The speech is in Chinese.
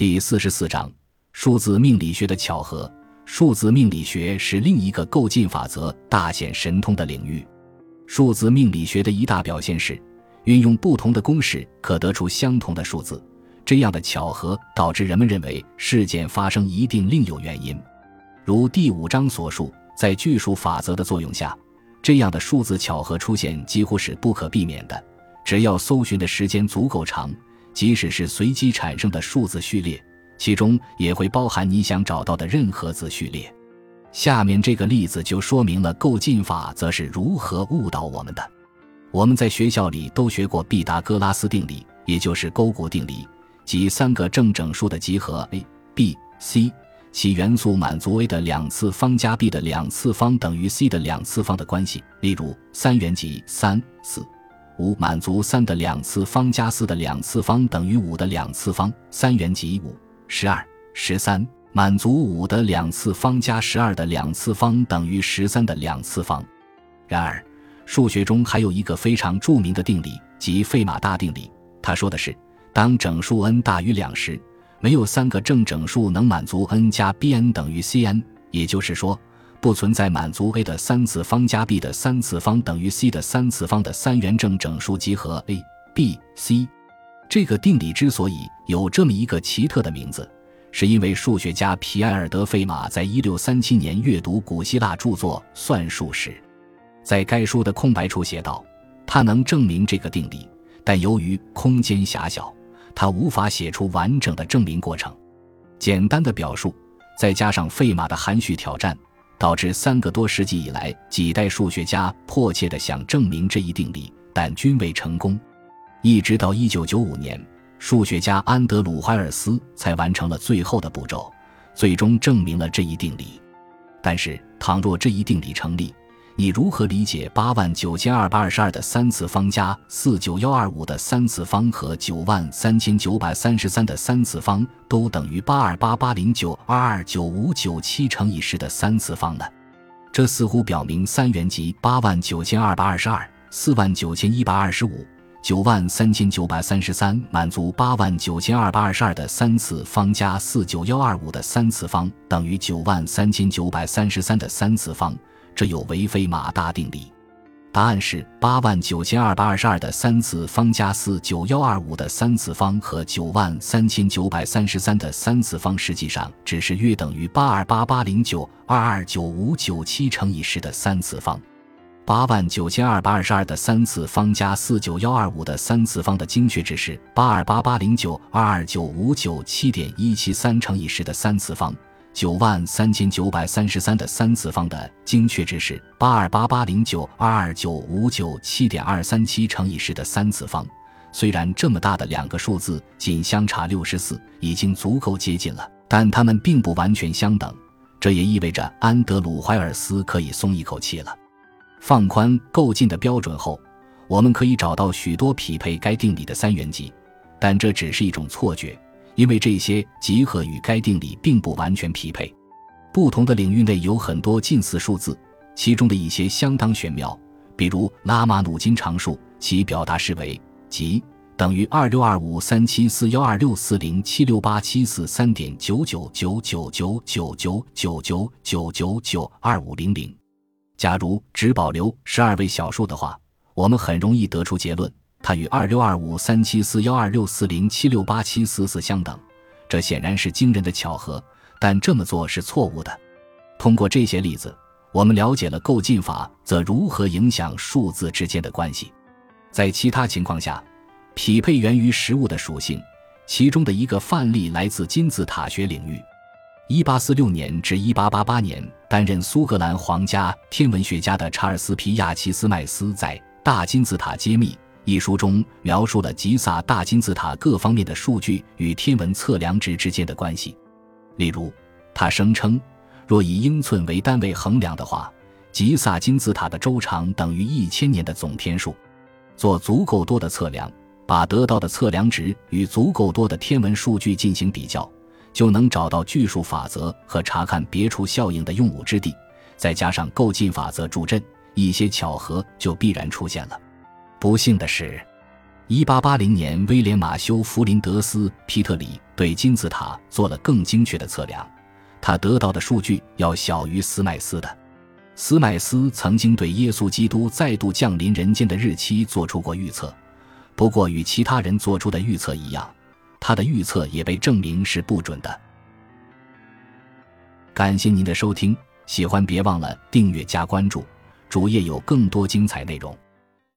第四十四章数字命理学的巧合。数字命理学是另一个构进法则大显神通的领域。数字命理学的一大表现是，运用不同的公式可得出相同的数字。这样的巧合导致人们认为事件发生一定另有原因。如第五章所述，在巨数法则的作用下，这样的数字巧合出现几乎是不可避免的。只要搜寻的时间足够长，即使是随机产生的数字序列。其中也会包含你想找到的任何字序列。下面这个例子就说明了构进法则是如何误导我们的。我们在学校里都学过毕达哥拉斯定理，也就是勾股定理，即三个正整数的集合 a、b、c，其元素满足 a 的两次方加 b 的两次方等于 c 的两次方的关系。例如，三元集三、四、五满足三的两次方加四的两次方等于五的两次方。三元集五。十二、十三满足五的两次方加十二的两次方等于十三的两次方。然而，数学中还有一个非常著名的定理，即费马大定理。他说的是，当整数 n 大于两时，没有三个正整数能满足 n 加 bn 等于 cn，也就是说，不存在满足 a 的三次方加 b 的三次方等于 c 的三次方的三元正整数集合 a、b、c。这个定理之所以有这么一个奇特的名字，是因为数学家皮埃尔德费马在一六三七年阅读古希腊著作《算术》时，在该书的空白处写道：“他能证明这个定理，但由于空间狭小，他无法写出完整的证明过程。简单的表述，再加上费马的含蓄挑战，导致三个多世纪以来，几代数学家迫切地想证明这一定理，但均未成功。”一直到一九九五年，数学家安德鲁·怀尔斯才完成了最后的步骤，最终证明了这一定理。但是，倘若这一定理成立，你如何理解八万九千二百二十二的三次方加四九幺二五的三次方和九万三千九百三十三的三次方都等于八二八八零九二二九五九七乘以十的三次方呢？这似乎表明三元集八万九千二百二十二、四万九千一百二十五。九万三千九百三十三满足八万九千二百二十二的三次方加四九幺二五的三次方等于九万三千九百三十三的三次方，这有违非马大定理。答案是八万九千二百二十二的三次方加四九幺二五的三次方和九万三千九百三十三的三次方实际上只是约等于八二八八零九二二九五九七乘以十的三次方。八万九千二百二十二的三次方加四九幺二五的三次方的精确值是八二八八零九二二九五九七点一七三乘以十的三次方。九万三千九百三十三的三次方的精确值是八二八八零九二二九五九七点二三七乘以十的三次方。虽然这么大的两个数字仅相差六十四，已经足够接近了，但它们并不完全相等。这也意味着安德鲁·怀尔斯可以松一口气了。放宽够近的标准后，我们可以找到许多匹配该定理的三元集，但这只是一种错觉，因为这些集合与该定理并不完全匹配。不同的领域内有很多近似数字，其中的一些相当玄妙，比如拉马努金常数，其表达式为即等于二六二五三七四幺二六四零七六八七四三点九九九九九九九九九九九九二五零零。假如只保留十二位小数的话，我们很容易得出结论：它与二六二五三七四幺二六四零七六八七四四相等。这显然是惊人的巧合，但这么做是错误的。通过这些例子，我们了解了构进法则如何影响数字之间的关系。在其他情况下，匹配源于实物的属性。其中的一个范例来自金字塔学领域。一八四六年至一八八八年，担任苏格兰皇家天文学家的查尔斯·皮亚奇斯麦斯在《大金字塔揭秘》一书中描述了吉萨大金字塔各方面的数据与天文测量值之间的关系。例如，他声称，若以英寸为单位衡量的话，吉萨金字塔的周长等于一千年的总天数。做足够多的测量，把得到的测量值与足够多的天文数据进行比较。就能找到巨数法则和查看别处效应的用武之地，再加上构进法则助阵，一些巧合就必然出现了。不幸的是，一八八零年，威廉马修·弗林德斯·皮特里对金字塔做了更精确的测量，他得到的数据要小于斯麦斯的。斯麦斯曾经对耶稣基督再度降临人间的日期做出过预测，不过与其他人做出的预测一样，他的预测也被证明是不准的。感谢您的收听，喜欢别忘了订阅加关注，主页有更多精彩内容。